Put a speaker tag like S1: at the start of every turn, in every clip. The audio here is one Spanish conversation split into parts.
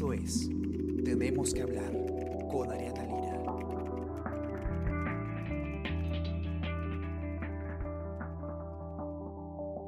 S1: Esto es Tenemos que hablar con Ariana Lira.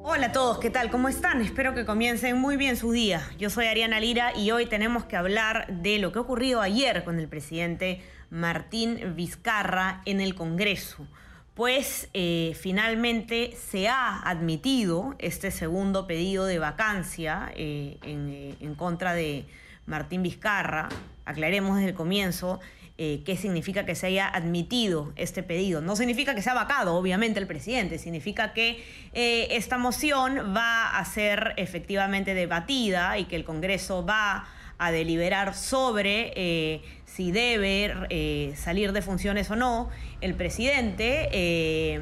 S2: Hola a todos, ¿qué tal? ¿Cómo están? Espero que comiencen muy bien su día. Yo soy Ariana Lira y hoy tenemos que hablar de lo que ha ocurrido ayer con el presidente Martín Vizcarra en el Congreso. Pues eh, finalmente se ha admitido este segundo pedido de vacancia eh, eh, en contra de Martín Vizcarra. Aclaremos desde el comienzo eh, qué significa que se haya admitido este pedido. No significa que se ha vacado, obviamente, el presidente, significa que eh, esta moción va a ser efectivamente debatida y que el Congreso va a deliberar sobre eh, si debe salir de funciones o no el presidente.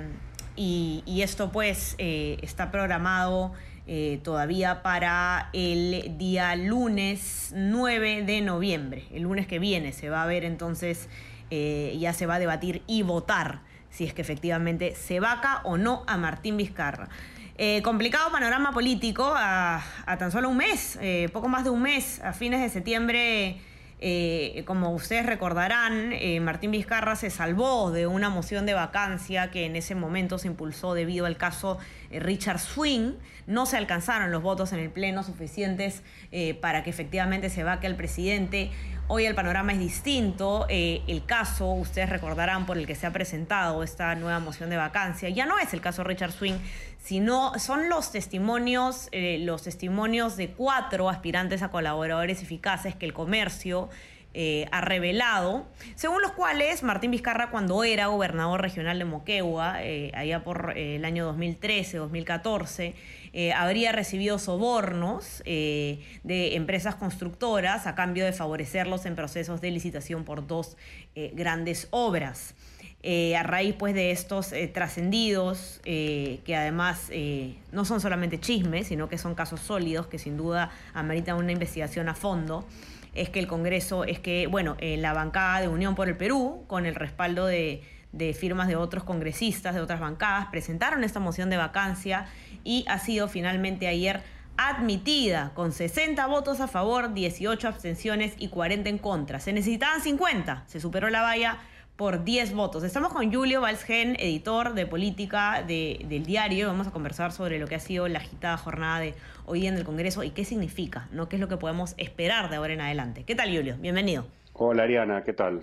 S2: y, esto pues está programado eh, todavía para el día lunes 9 de noviembre. El lunes que viene se va a ver entonces, eh, ya se va a debatir y votar si es que efectivamente se vaca o no a Martín Vizcarra. Eh, complicado panorama político a, tan solo un mes, poco más de un mes, a fines de septiembre. Eh, como ustedes recordarán, eh, Martín Vizcarra se salvó de una moción de vacancia que en ese momento se impulsó debido al caso eh, Richard Swing. No se alcanzaron los votos en el Pleno suficientes para que efectivamente se vaque al presidente. Hoy el panorama es distinto. Eh, el caso, ustedes recordarán, por el que se ha presentado esta nueva moción de vacancia, ya no es el caso Richard Swing, sino son los testimonios, eh, los testimonios de cuatro aspirantes a colaboradores eficaces que el comercio eh, ha revelado, según los cuales Martín Vizcarra, cuando era gobernador regional de Moquegua, eh, allá por eh, el año 2013-2014, eh, habría recibido sobornos de empresas constructoras a cambio de favorecerlos en procesos de licitación por dos grandes obras. A raíz pues de estos trascendidos, que además no son solamente chismes, sino que son casos sólidos que sin duda ameritan una investigación a fondo, es que el Congreso, es que, bueno, eh, la bancada de Unión por el Perú, con el respaldo de, de firmas de otros congresistas, de otras bancadas, presentaron esta moción de vacancia y ha sido finalmente ayer admitida con 60 votos a favor, 18 abstenciones y 40 en contra. Se necesitaban 50, se superó la valla por 10 votos. Estamos con Julio Valsgen, editor de política de- del diario. Vamos a conversar sobre lo que ha sido la agitada jornada de hoy día en el Congreso y qué significa, ¿no? ¿Qué es lo que podemos esperar de ahora en adelante? ¿Qué tal, Julio? Bienvenido.
S3: Hola Ariana, ¿qué tal?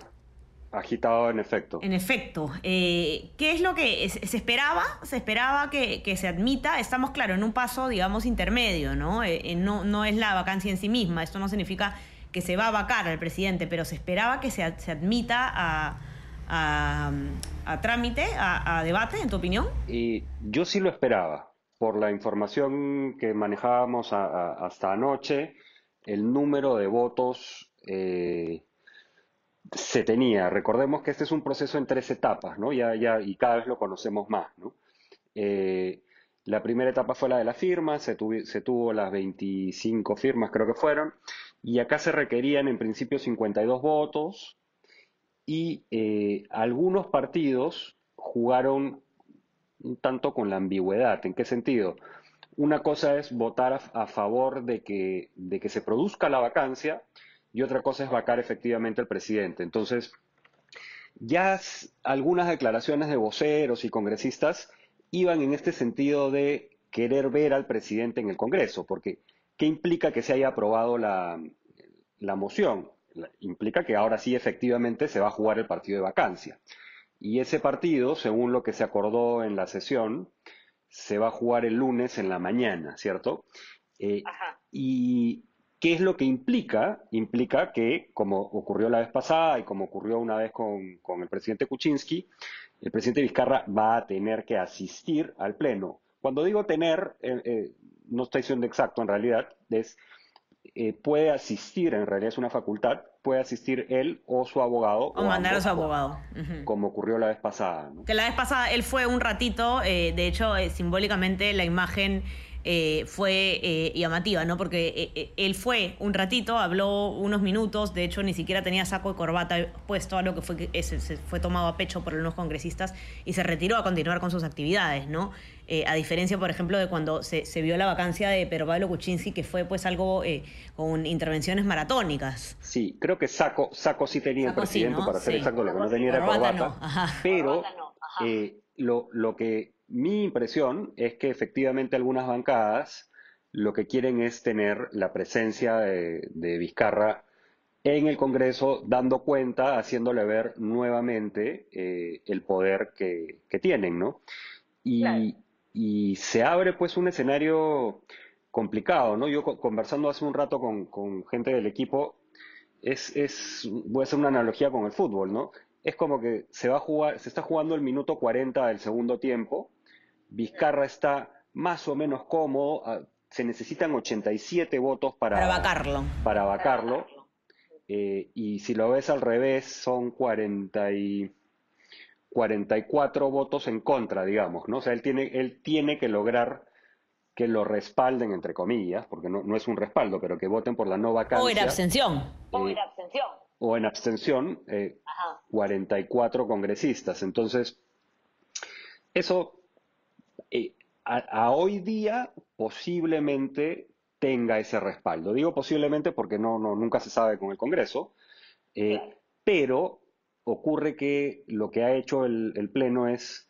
S3: Agitado en efecto.
S2: En efecto, eh, ¿qué es lo que se se esperaba? Se esperaba que, que se admita. Estamos, claro, en un paso, digamos, intermedio, ¿no? Eh, eh, no, no es la vacancia en sí misma. Esto no significa que se va a vacar al presidente, pero se esperaba que se, ad- se admita a, a, a trámite, a, a debate, en tu opinión.
S3: Y yo sí lo esperaba. Por la información que manejábamos hasta anoche, el número de votos eh, se tenía. Recordemos que este es un proceso en tres etapas, ¿no? Ya, ya, y cada vez lo conocemos más, ¿no? Eh, la primera etapa fue la de la firma, se, tuvi- se tuvo las 25 firmas, creo que fueron, y acá se requerían en principio 52 votos, y eh, algunos partidos jugaron tanto con la ambigüedad. ¿En qué sentido? Una cosa es votar a, favor de que, de que se produzca la vacancia y otra cosa es vacar efectivamente al presidente. Entonces, ya algunas declaraciones de voceros y congresistas iban en este sentido de querer ver al presidente en el Congreso, porque ¿qué implica que se haya aprobado la, la moción? Implica que ahora sí efectivamente se va a jugar el partido de vacancia. Y ese partido, según lo que se acordó en la sesión, se va a jugar el lunes en la mañana, ¿cierto? Eh, ¿Y qué es lo que implica? Implica que, como ocurrió la vez pasada y como ocurrió una vez con, con el presidente Kuczynski, el presidente Vizcarra va a tener que asistir al Pleno. Cuando digo tener, eh, eh, no estoy siendo exacto en realidad, es eh, puede asistir, en realidad es una facultad, puede asistir él o su abogado.
S2: O mandar a su abogado.
S3: Como ocurrió la vez pasada. ¿no?
S2: Que la vez pasada él fue un ratito, eh, de hecho, eh, simbólicamente la imagen eh, fue eh, llamativa, ¿no? Porque eh, él fue un ratito, habló unos minutos, de hecho ni siquiera tenía saco de corbata puesto, algo que fue, se, se fue tomado a pecho por unos congresistas y se retiró a continuar con sus actividades, ¿no? a diferencia, por ejemplo, de cuando se, vio la vacancia de Pedro Pablo Kuczynski, que fue pues algo con intervenciones maratónicas.
S3: Sí, creo que Saco, Saco sí tenía presidente, para ser exacto, lo que no tenía era corbata, pero lo, lo que mi impresión es que efectivamente algunas bancadas lo que quieren es tener la presencia de, Vizcarra en el Congreso, dando cuenta, haciéndole ver nuevamente eh, el poder que, tienen, ¿no? Y, se abre pues un escenario complicado, ¿no? Yo conversando hace un rato con, gente del equipo, es, es, voy a hacer una analogía con el fútbol, ¿no? Es como que se va a jugar, se está jugando el minuto 40 del segundo tiempo, Vizcarra está más o menos cómodo, ah, se necesitan 87 votos para,
S2: para vacarlo.
S3: Para vacarlo. Eh, y si lo ves al revés, son 40 y 44 votos en contra, digamos, ¿no? O sea, él tiene, él tiene que lograr que lo respalden, entre comillas, porque no, no es un respaldo, pero que voten por la no vacancia.
S2: O en abstención.
S3: Eh, o en abstención. O en abstención, 44 congresistas. Entonces, eso eh, a, hoy día posiblemente tenga ese respaldo. Digo posiblemente porque no, no nunca se sabe con el Congreso, eh, pero ocurre que lo que ha hecho el, Pleno es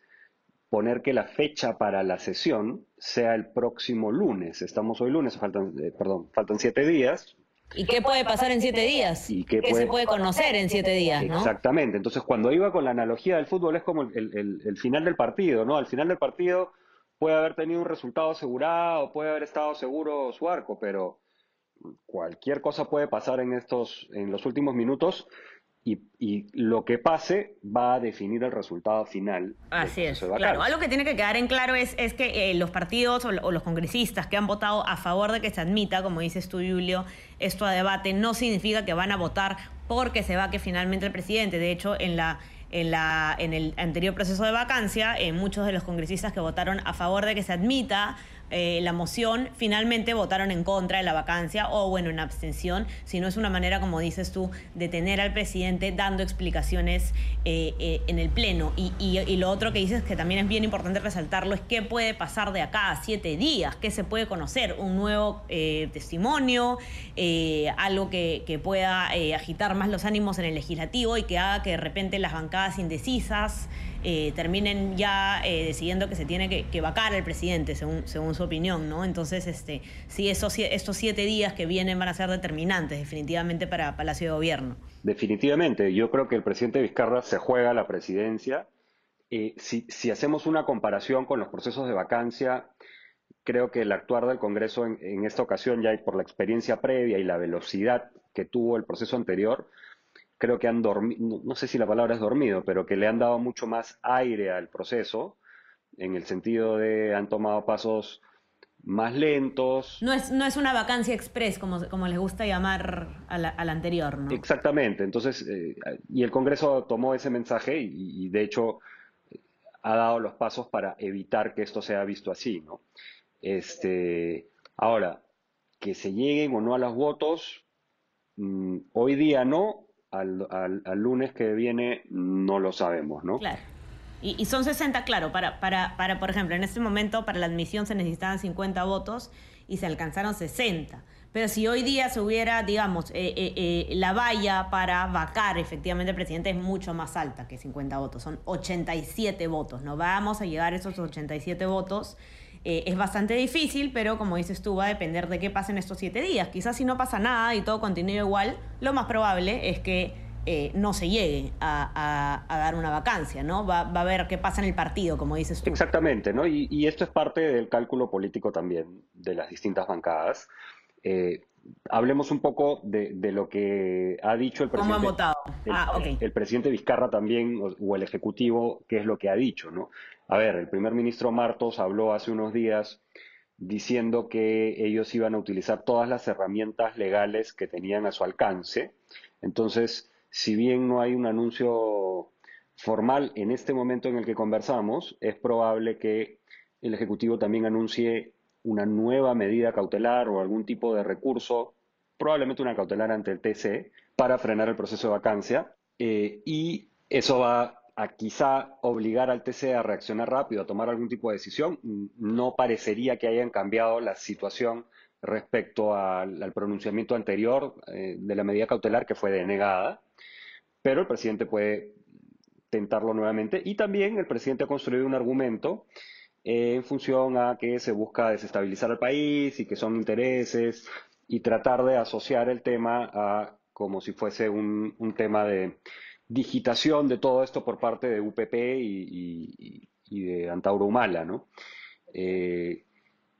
S3: poner que la fecha para la sesión sea el próximo lunes. Estamos hoy lunes, faltan, eh, perdón, faltan siete días.
S2: ¿Y qué puede pasar en siete días? ¿Y qué, se puede conocer en siete días?
S3: Exactamente. Entonces, cuando iba con la analogía del fútbol, es como el, el final del partido, ¿no? Al final del partido puede haber tenido un resultado asegurado, puede haber estado seguro su arco, pero cualquier cosa puede pasar en estos, en los últimos minutos y, lo que pase va a definir el resultado final.
S2: Así es. Claro, algo que tiene que quedar en claro es, es que eh, los partidos o, o, los congresistas que han votado a favor de que se admita, como dices tú, Julio, esto a debate, no significa que van a votar porque se va que finalmente el presidente. De hecho, en la en, la, en el anterior proceso de vacancia, eh, muchos de los congresistas que votaron a favor de que se admita eh, la moción, finalmente votaron en contra de la vacancia o, bueno, en abstención, si no es una manera, como dices tú, de tener al presidente dando explicaciones eh, eh, en el Pleno. Y, lo otro que dices que también es bien importante resaltarlo es qué puede pasar de acá a siete días, qué se puede conocer, un nuevo testimonio, algo que, que pueda agitar más los ánimos en el legislativo y que haga que de repente las bancadas indecisas eh, terminen ya eh, decidiendo que se tiene que, vacar al presidente, según, según su opinión, ¿no? Entonces, este, sí, esos, estos siete días que vienen van a ser determinantes definitivamente para Palacio de Gobierno.
S3: Definitivamente, yo creo que el presidente Vizcarra se juega la presidencia. Eh, si, hacemos una comparación con los procesos de vacancia, creo que el actuar del Congreso en, en esta ocasión, ya por la experiencia previa y la velocidad que tuvo el proceso anterior, creo que han dormido, no sé si la palabra es dormido, pero que le han dado mucho más aire al proceso, en el sentido de han tomado pasos más lentos.
S2: No es, no es una vacancia express, como, como les gusta llamar a la, anterior, ¿no?
S3: Exactamente. Entonces, eh, y el Congreso tomó ese mensaje y, y, de hecho ha dado los pasos para evitar que esto sea visto así, ¿no? Este, ahora, que se lleguen o no a los votos, mm, hoy día no, al, al, lunes que viene no lo sabemos, ¿no?
S2: Claro. Y, son 60, claro, para, para, para, por ejemplo, en este momento para la admisión se necesitaban 50 votos y se alcanzaron 60. Pero si hoy día se hubiera, digamos, eh, eh, eh, la valla para vacar efectivamente el presidente es mucho más alta que 50 votos, son 87 votos. No vamos a llegar a esos 87 votos eh, es bastante difícil, pero como dices tú, va a depender de qué pasa en estos siete días. Quizás si no pasa nada y todo continúa igual, lo más probable es que eh, no se llegue a, dar una vacancia, ¿no? Va, a ver qué pasa en el partido, como dices tú.
S3: Exactamente, ¿no? Y, esto es parte del cálculo político también de las distintas bancadas. Eh, hablemos un poco de, lo que ha dicho el presidente.
S2: ¿Cómo votado?
S3: El, ah, el, presidente Vizcarra también, o, el Ejecutivo, qué es lo que ha dicho, ¿no? A ver, el primer ministro Martos habló hace unos días diciendo que ellos iban a utilizar todas las herramientas legales que tenían a su alcance. Entonces, si bien no hay un anuncio formal en este momento en el que conversamos, es probable que el Ejecutivo también anuncie una nueva medida cautelar o algún tipo de recurso, probablemente una cautelar ante el TC, para frenar el proceso de vacancia. Eh, y eso va a quizá obligar al TC a reaccionar rápido, a tomar algún tipo de decisión. No parecería que hayan cambiado la situación respecto al, pronunciamiento anterior eh, de la medida cautelar que fue denegada, pero el presidente puede tentarlo nuevamente y también el presidente ha construido un argumento eh, en función a que se busca desestabilizar al país y que son intereses y tratar de asociar el tema a como si fuese un, tema de digitación de todo esto por parte de UPP y, de Antauro Humala, ¿no? Eh,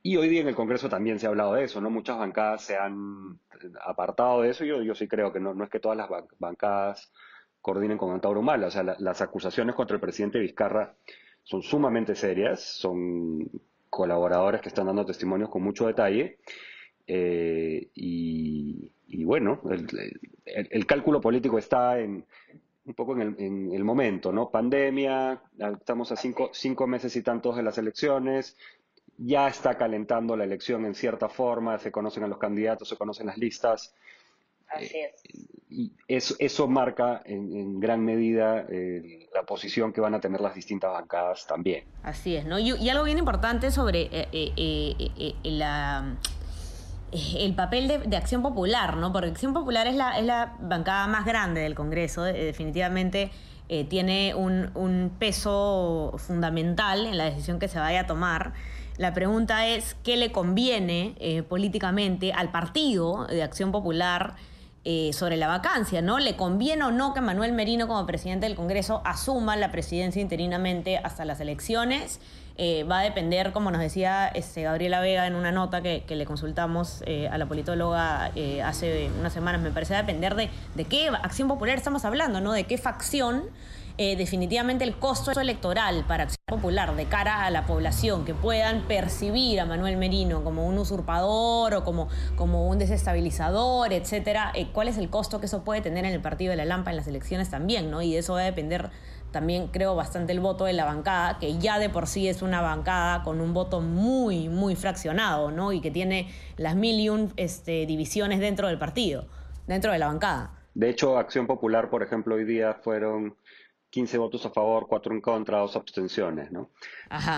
S3: y hoy día en el Congreso también se ha hablado de eso, ¿no? Muchas bancadas se han apartado de eso. Yo, yo sí creo que no, es que todas las bancadas coordinen con Antauro Humala. O sea, las acusaciones contra el presidente Vizcarra son sumamente serias, son colaboradores que están dando testimonios con mucho detalle. Eh, y, bueno, el, cálculo político está en, un poco en el, en el, momento, ¿no? Pandemia, estamos a cinco, cinco meses y tantos de las elecciones, ya está calentando la elección en cierta forma, se conocen a los candidatos, se conocen las listas.
S2: Así es.
S3: Y eso, eso marca en, gran medida eh, la posición que van a tener las distintas bancadas también.
S2: Así es, ¿no? Y, algo bien importante sobre eh, eh, la, el papel de, Acción Popular, ¿no? Porque Acción Popular es la, bancada más grande del Congreso, definitivamente tiene un, peso fundamental en la decisión que se vaya a tomar. La pregunta es, ¿qué le conviene eh, políticamente al partido de Acción Popular eh, sobre la vacancia? ¿no? ¿Le conviene o no que Manuel Merino como presidente del Congreso asuma la presidencia interinamente hasta las elecciones? Eh, va a depender, como nos decía este, Gabriela Vega en una nota que, le consultamos a la politóloga hace unas semanas, me parece, va a depender de, de qué acción popular estamos hablando, ¿no? De qué facción eh, definitivamente el costo electoral para Acción Popular de cara a la población, que puedan percibir a Manuel Merino como un usurpador o como, como un desestabilizador, etcétera, eh, cuál es el costo que eso puede tener en el partido de la Lampa en las elecciones también, ¿no? Y eso va a depender también creo bastante el voto de la bancada, que ya de por sí es una bancada con un voto muy, muy fraccionado, ¿no? Y que tiene las mil y un este, divisiones dentro del partido, dentro de la bancada.
S3: De hecho, Acción Popular, por ejemplo, hoy día fueron 15 votos a favor, 4 en contra, 2 abstenciones, ¿no?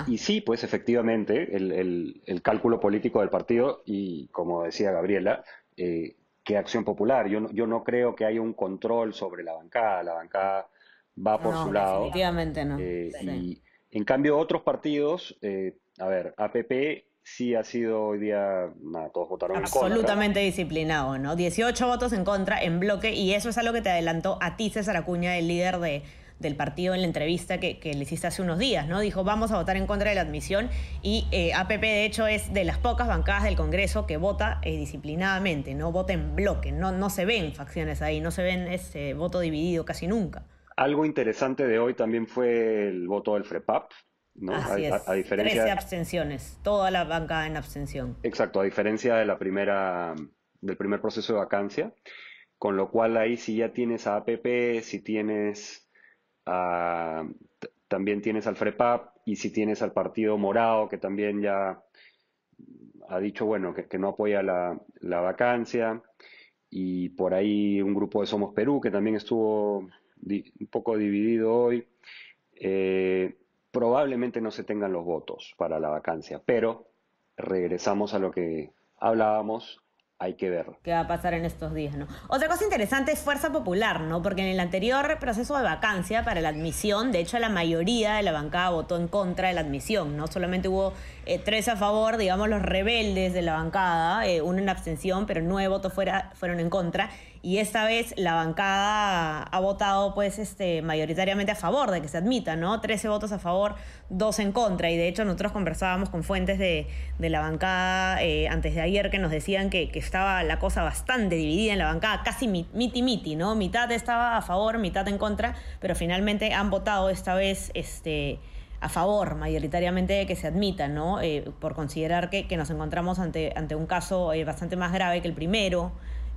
S3: Y sí, pues efectivamente, el, cálculo político del partido y, como decía Gabriela, eh, qué acción popular. Yo no, yo no creo que haya un control sobre la bancada, la bancada va por su lado.
S2: Definitivamente no.
S3: Eh, y en cambio otros partidos, eh, a ver, APP sí ha sido hoy día, nada, todos votaron
S2: en contra. Absolutamente disciplinado, ¿no? 18 votos en contra en bloque y eso es algo que te adelantó a ti, César Acuña, el líder de del partido en la entrevista que, le hiciste hace unos días, ¿no? Dijo, vamos a votar en contra de la admisión y eh, APP de hecho es de las pocas bancadas del Congreso que vota eh, disciplinadamente, no vota en bloque, no, no se ven facciones ahí, no se ven ese voto dividido casi nunca.
S3: Algo interesante de hoy también fue el voto del FREPAP, ¿no?
S2: Así a, es. diferencia 13 abstenciones, toda la bancada en abstención.
S3: Exacto, a diferencia de la primera, del primer proceso de vacancia, con lo cual ahí si ya tienes a APP, si tienes también tienes al FREPAP y si tienes al Partido Morado, que también ya ha dicho, bueno, que, no apoya la, vacancia, y por ahí un grupo de Somos Perú, que también estuvo un poco dividido hoy. Eh, probablemente no se tengan los votos para la vacancia, pero regresamos a lo que hablábamos hay que ver.
S2: ¿Qué va a pasar en estos días, no? Otra cosa interesante es Fuerza Popular, ¿no? Porque en el anterior proceso de vacancia para la admisión, de hecho la mayoría de la bancada votó en contra de la admisión, ¿no? Solamente hubo eh, tres a favor, digamos, los rebeldes de la bancada, eh, uno en abstención, pero nueve votos fuera, fueron en contra y esta vez la bancada ha votado pues este mayoritariamente a favor de que se admita, ¿no? 13 votos a favor, dos en contra y de hecho nosotros conversábamos con fuentes de, la bancada eh, antes de ayer que nos decían que, estaba la cosa bastante dividida en la bancada, casi miti miti, ¿no? Mitad estaba a favor, mitad en contra, pero finalmente han votado esta vez este a favor mayoritariamente de que se admita, ¿no? Eh, por considerar que, nos encontramos ante, ante un caso eh, bastante más grave que el primero,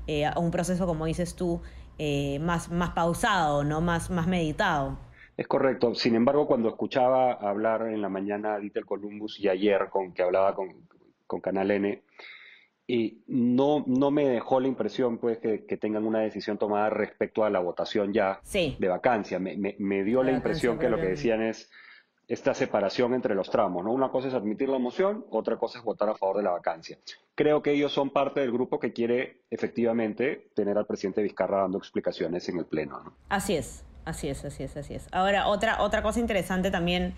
S2: eh, a un proceso, como dices tú, eh, más, más pausado, ¿no? más, más meditado.
S3: Es correcto. Sin embargo, cuando escuchaba hablar en la mañana a Dieter Columbus y ayer con que hablaba con, con Canal N y no, no me dejó la impresión pues que, tengan una decisión tomada respecto a la votación ya de vacancia. Me, me, dio la, impresión que lo que decían es esta separación entre los tramos, ¿no? Una cosa es admitir la moción, otra cosa es votar a favor de la vacancia. Creo que ellos son parte del grupo que quiere efectivamente tener al presidente Vizcarra dando explicaciones en el Pleno, ¿no?
S2: Así es, así es, así es, así es. Ahora, otra, otra cosa interesante también,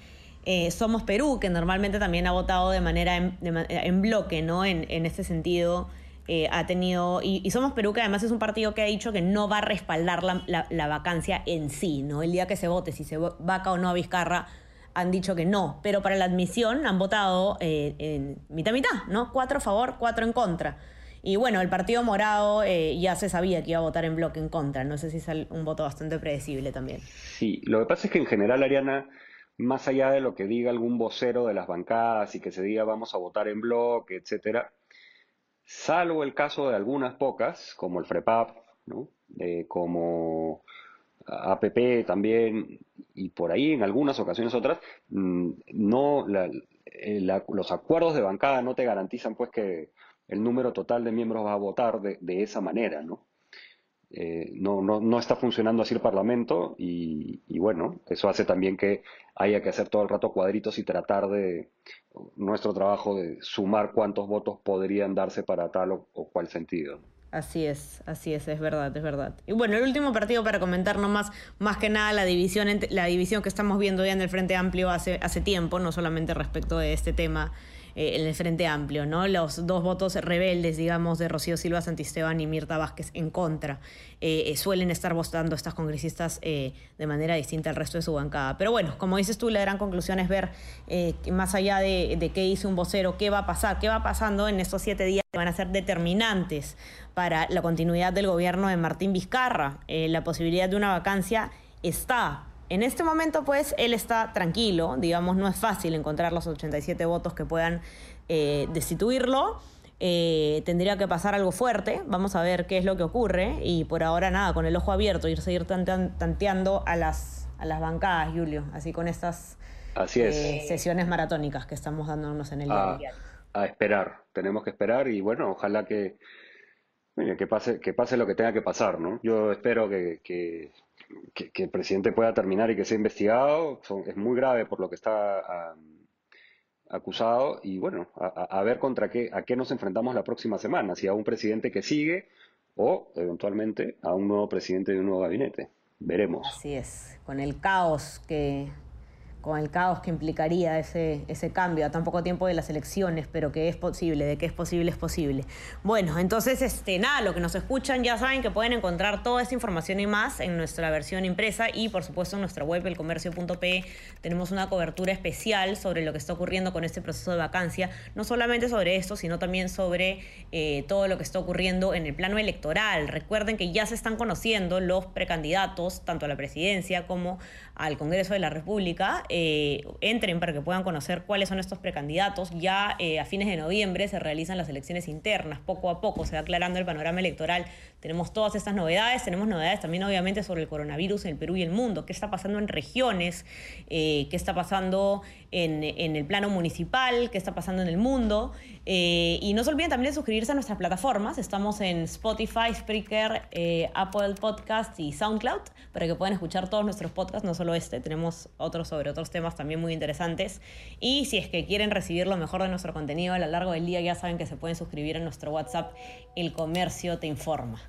S2: eh, Somos Perú, que normalmente también ha votado de manera en, bloque, ¿no? En, en este sentido... Eh, ha tenido, y, Somos Perú, que además es un partido que ha dicho que no va a respaldar la, la, vacancia en sí, ¿no? El día que se vote, si se vaca o no a Vizcarra, han dicho que no, pero para la admisión han votado eh, en mitad mitad, ¿no? Cuatro a favor, cuatro en contra. Y bueno, el Partido Morado eh, ya se sabía que iba a votar en bloque en contra. No sé si es un voto bastante predecible también.
S3: Sí, lo que pasa es que en general, Ariana, más allá de lo que diga algún vocero de las bancadas y que se diga vamos a votar en bloque, etcétera, salvo el caso de algunas pocas, como el FREPAP, ¿no? Eh, como APP también, y por ahí en algunas ocasiones otras, mm, no eh, los acuerdos de bancada no te garantizan pues que el número total de miembros va a votar de, esa manera, ¿no? Eh, no, no, no, está funcionando así el Parlamento y, bueno, eso hace también que haya que hacer todo el rato cuadritos y tratar de nuestro trabajo de sumar cuántos votos podrían darse para tal o, o cual sentido.
S2: Así es, así es, es verdad, es verdad. Y bueno, el último partido para comentar nomás, más que nada la división, la división que estamos viendo ya en el Frente Amplio hace, hace tiempo, no solamente respecto de este tema eh, en el Frente Amplio, ¿no? Los dos votos rebeldes, digamos, de Rocío Silva Santisteban y Mirta Vázquez en contra, eh, eh, suelen estar votando estas congresistas de manera distinta al resto de su bancada. Pero bueno, como dices tú, la gran conclusión es ver, más allá de, de qué dice un vocero, qué va a pasar, qué va pasando en estos siete días que van a ser determinantes para la continuidad del gobierno de Martín Vizcarra. la posibilidad de una vacancia está, en este momento, pues, él está tranquilo, digamos, no es fácil encontrar los 87 votos que puedan eh, destituirlo. Eh, tendría que pasar algo fuerte, vamos a ver qué es lo que ocurre y por ahora nada, con el ojo abierto, ir seguir tanteando a las, a las bancadas, Julio, así con estas eh, sesiones maratónicas que estamos dándonos en el día.
S3: A esperar, tenemos que esperar y bueno, ojalá que, que, pase, que pase lo que tenga que pasar, ¿no? Yo espero que, que, el presidente pueda terminar y que sea investigado. es muy grave por lo que está acusado y bueno, a, ver contra qué, a qué nos enfrentamos la próxima semana, si a un presidente que sigue o eventualmente a un nuevo presidente de un nuevo gabinete. Veremos.
S2: Así es, con el caos que, con el caos que implicaría ese, ese cambio a tan poco tiempo de las elecciones, pero que es posible, de que es posible, es posible. Bueno, entonces, este, nada, lo que nos escuchan ya saben que pueden encontrar toda esta información y más en nuestra versión impresa y, por supuesto, en nuestra web, elcomercio.pe, tenemos una cobertura especial sobre lo que está ocurriendo con este proceso de vacancia, no solamente sobre esto, sino también sobre eh, todo lo que está ocurriendo en el plano electoral. Recuerden que ya se están conociendo los precandidatos, tanto a la presidencia como al Congreso de la República. Entren para que puedan conocer cuáles son estos precandidatos. Ya eh, a fines de noviembre se realizan las elecciones internas. Poco a poco se va aclarando el panorama electoral. Tenemos todas estas novedades. Tenemos novedades también, obviamente, sobre el coronavirus en el Perú y el mundo. ¿Qué está pasando en regiones? Eh, ¿Qué está pasando en, el plano municipal? ¿Qué está pasando en el mundo? y no se olviden también de suscribirse a nuestras plataformas. Estamos en Spotify, Spreaker, Apple Podcast y SoundCloud para que puedan escuchar todos nuestros podcasts, no solo este, tenemos otros sobre otros temas también muy interesantes. Y si es que quieren recibir lo mejor de nuestro contenido a lo largo del día, ya saben que se pueden suscribir a nuestro WhatsApp, El Comercio Te Informa.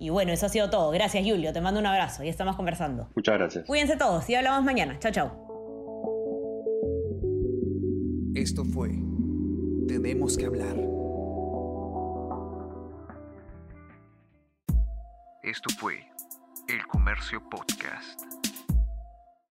S2: Y bueno, eso ha sido todo. Gracias, Julio. Te mando un abrazo y estamos conversando.
S3: Muchas gracias.
S2: Cuídense todos y hablamos mañana. Chao, chao.
S1: Esto fue Tenemos que hablar. Esto fue El Comercio Podcast.